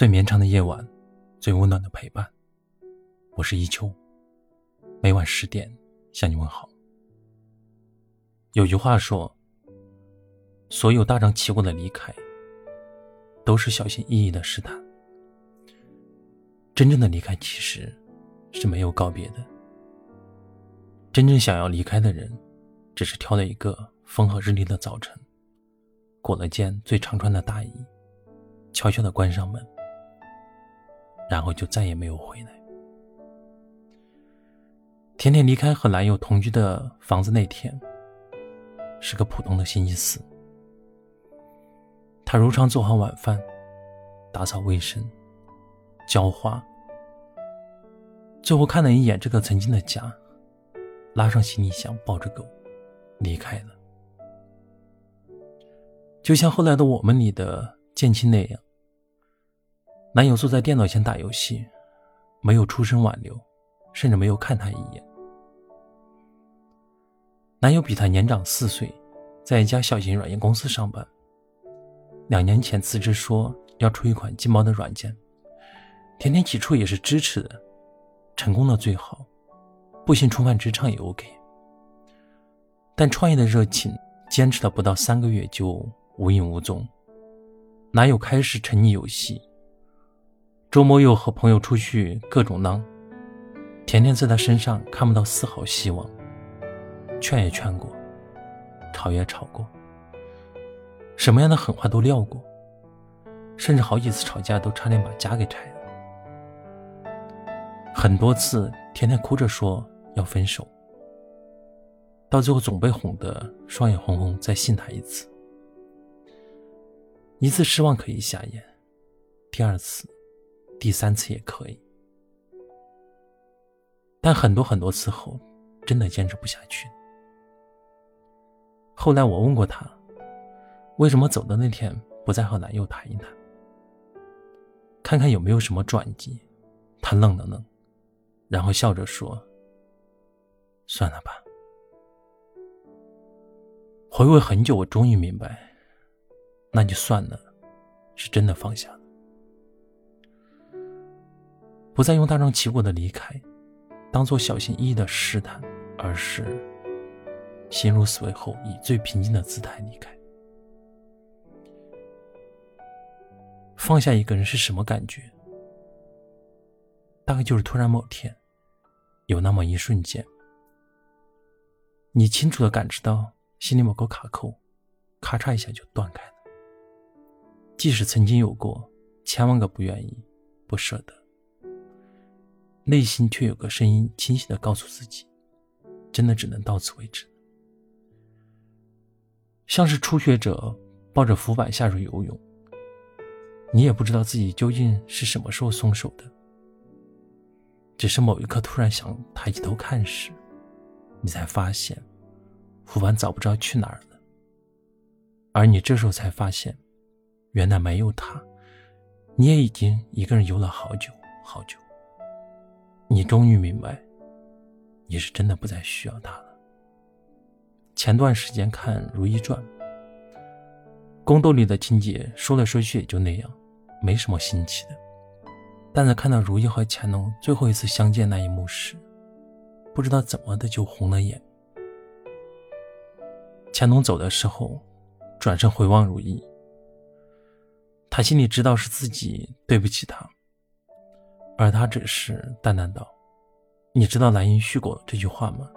最绵长的夜晚，最温暖的陪伴。我是一秋，每晚十点向你问好。有句话说：“所有大张旗鼓的离开，都是小心翼翼的试探。真正的离开，其实是没有告别的。真正想要离开的人，只是挑了一个风和日丽的早晨，裹了件最常穿的大衣，悄悄的关上门。”然后就再也没有回来。甜甜离开和男友同居的房子那天，是个普通的星期四。她如常做好晚饭，打扫卫生，浇花，最后看了一眼这个曾经的家，拉上行李箱，抱着狗离开了。就像后来的我们里的建青那样。男友坐在电脑前打游戏，没有出声挽留，甚至没有看他一眼。男友比他年长四岁，在一家小型软件公司上班。两年前辞职说要出一款劲爆的软件，甜甜起初也是支持的，成功了最好，不幸重返职场也 OK。但创业的热情坚持了不到三个月就无影无踪，男友开始沉溺游戏。周末又和朋友出去各种浪，甜甜在他身上看不到丝毫希望，劝也劝过，吵也吵过，什么样的狠话都撂过，甚至好几次吵架都差点把家给拆了。很多次，甜甜哭着说要分手，到最后总被哄得双眼红红，再信他一次，一次失望可以下咽，第二次。第三次也可以，但很多很多次后，真的坚持不下去。后来我问过他，为什么走的那天不再和男友谈一谈，看看有没有什么转机？他愣了愣，然后笑着说：“算了吧。”回味很久，我终于明白，那就算了，是真的放下了。不再用大张旗鼓的离开，当做小心翼翼的试探，而是心如死灰后以最平静的姿态离开。放下一个人是什么感觉？大概就是突然某天，有那么一瞬间，你清楚的感知到心里某个卡扣，咔嚓一下就断开了。即使曾经有过千万个不愿意、不舍得。内心却有个声音清晰的告诉自己：“真的只能到此为止。”像是初学者抱着浮板下水游泳，你也不知道自己究竟是什么时候松手的。只是某一刻突然想抬起头看时，你才发现浮板早不知道去哪儿了。而你这时候才发现，原来没有他，你也已经一个人游了好久好久。你终于明白，你是真的不再需要他了。前段时间看《如懿传》，宫斗里的情节说来说去也就那样，没什么新奇的。但在看到如懿和乾隆最后一次相见那一幕时，不知道怎么的就红了眼。乾隆走的时候，转身回望如懿，他心里知道是自己对不起他。而他只是淡淡道：“你知道‘兰因絮果’这句话吗？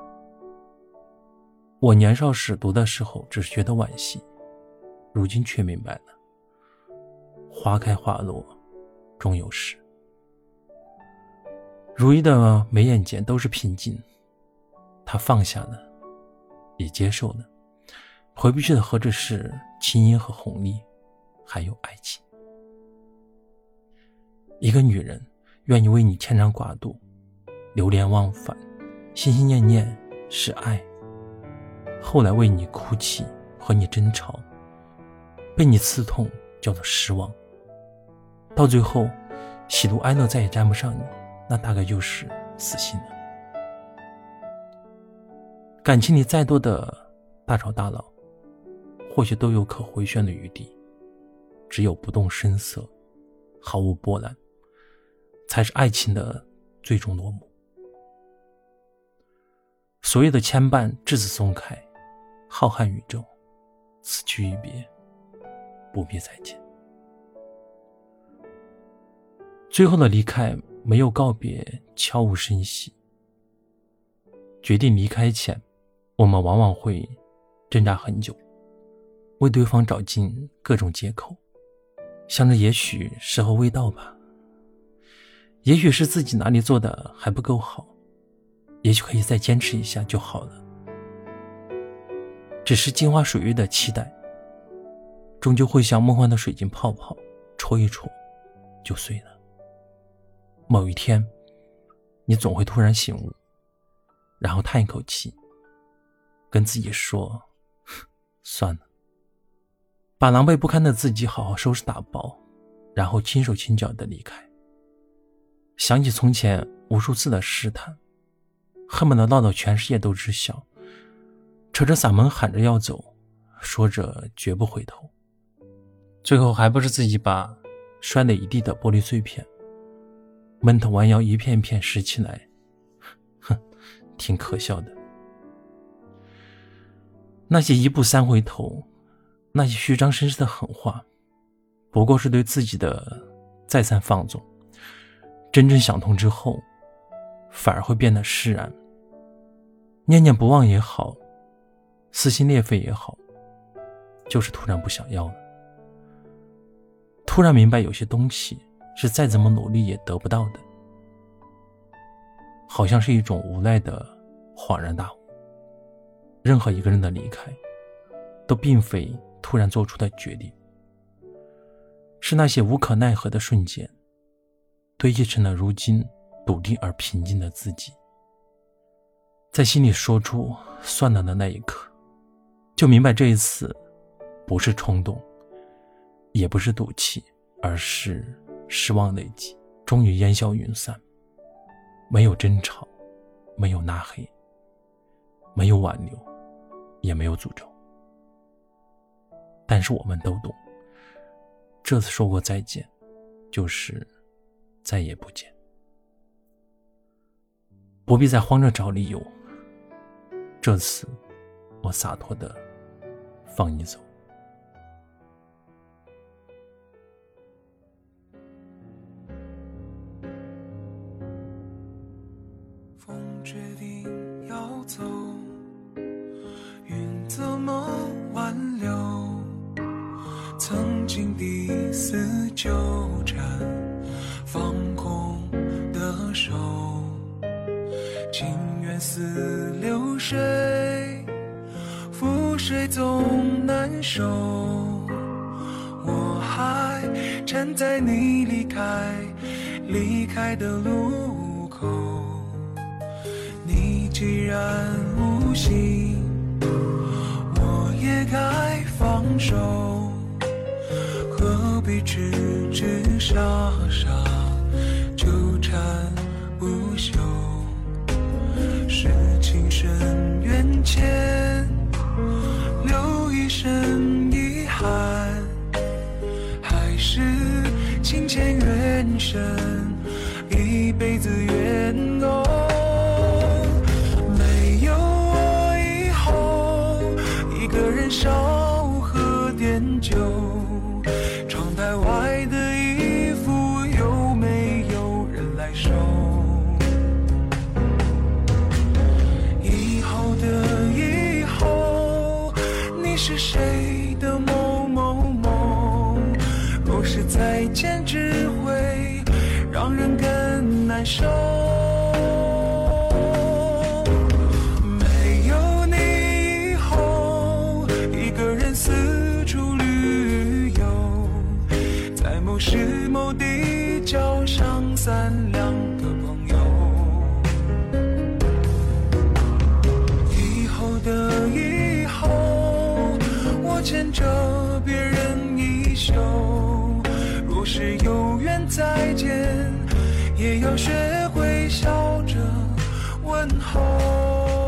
我年少时读的时候，只是觉得惋惜，如今却明白了。花开花落，终有时。如意的眉眼间都是平静，他放下了，也接受了。回不去的何止是青音和红丽，还有爱情。一个女人。”愿意为你牵肠挂肚，流连忘返，心心念念是爱。后来为你哭泣，和你争吵，被你刺痛，叫做失望。到最后，喜怒哀乐再也沾不上你，那大概就是死心了。感情里再多的大吵大闹，或许都有可回旋的余地，只有不动声色，毫无波澜，才是爱情的最终落幕。所有的牵绊至此松开，浩瀚宇宙，此去一别，不必再见。最后的离开没有告别，悄无声息。决定离开前，我们往往会挣扎很久，为对方找尽各种借口，想着也许时候未到吧，也许是自己哪里做的还不够好，也许可以再坚持一下就好了。只是镜花水月的期待，终究会像梦幻的水晶泡泡，戳一戳就碎了。某一天，你总会突然醒悟，然后叹一口气，跟自己说：“算了。”把狼狈不堪的自己好好收拾打包，然后轻手轻脚的离开。想起从前无数次的试探，恨不得闹到全世界都知晓，扯着嗓门喊着要走，说着绝不回头，最后还不是自己把摔了一地的玻璃碎片。闷头弯腰，一片片拾起来，哼，挺可笑的。那些一步三回头，那些虚张声势的狠话，不过是对自己的再三放纵。真正想通之后，反而会变得释然。念念不忘也好，撕心裂肺也好，就是突然不想要了。突然明白有些东西。是再怎么努力也得不到的，好像是一种无奈的恍然大悟。任何一个人的离开，都并非突然做出的决定，是那些无可奈何的瞬间，堆积成了如今笃定而平静的自己。在心里说出“算了”的那一刻，就明白这一次，不是冲动，也不是赌气，而是……失望累积，终于烟消云散。没有争吵，没有拉黑，没有挽留，也没有诅咒。但是我们都懂，这次说过再见，就是再也不见。不必再慌着找理由。这次，我洒脱的放你走。风决定要走，云怎么挽留？曾经彼此纠覆水总难收。我还站在你离开离开的路口。你既然无心，我也该放手，何必痴痴傻傻深，一辈子缘浓？少喝点酒，窗台外的衣服有没有人来收？以后的以后，你是谁手没有你，以后一个人四处旅游，在某时某地交上三两个朋友。以后的以后，我牵着别人衣袖，若是有缘再见。也要学会笑着问候。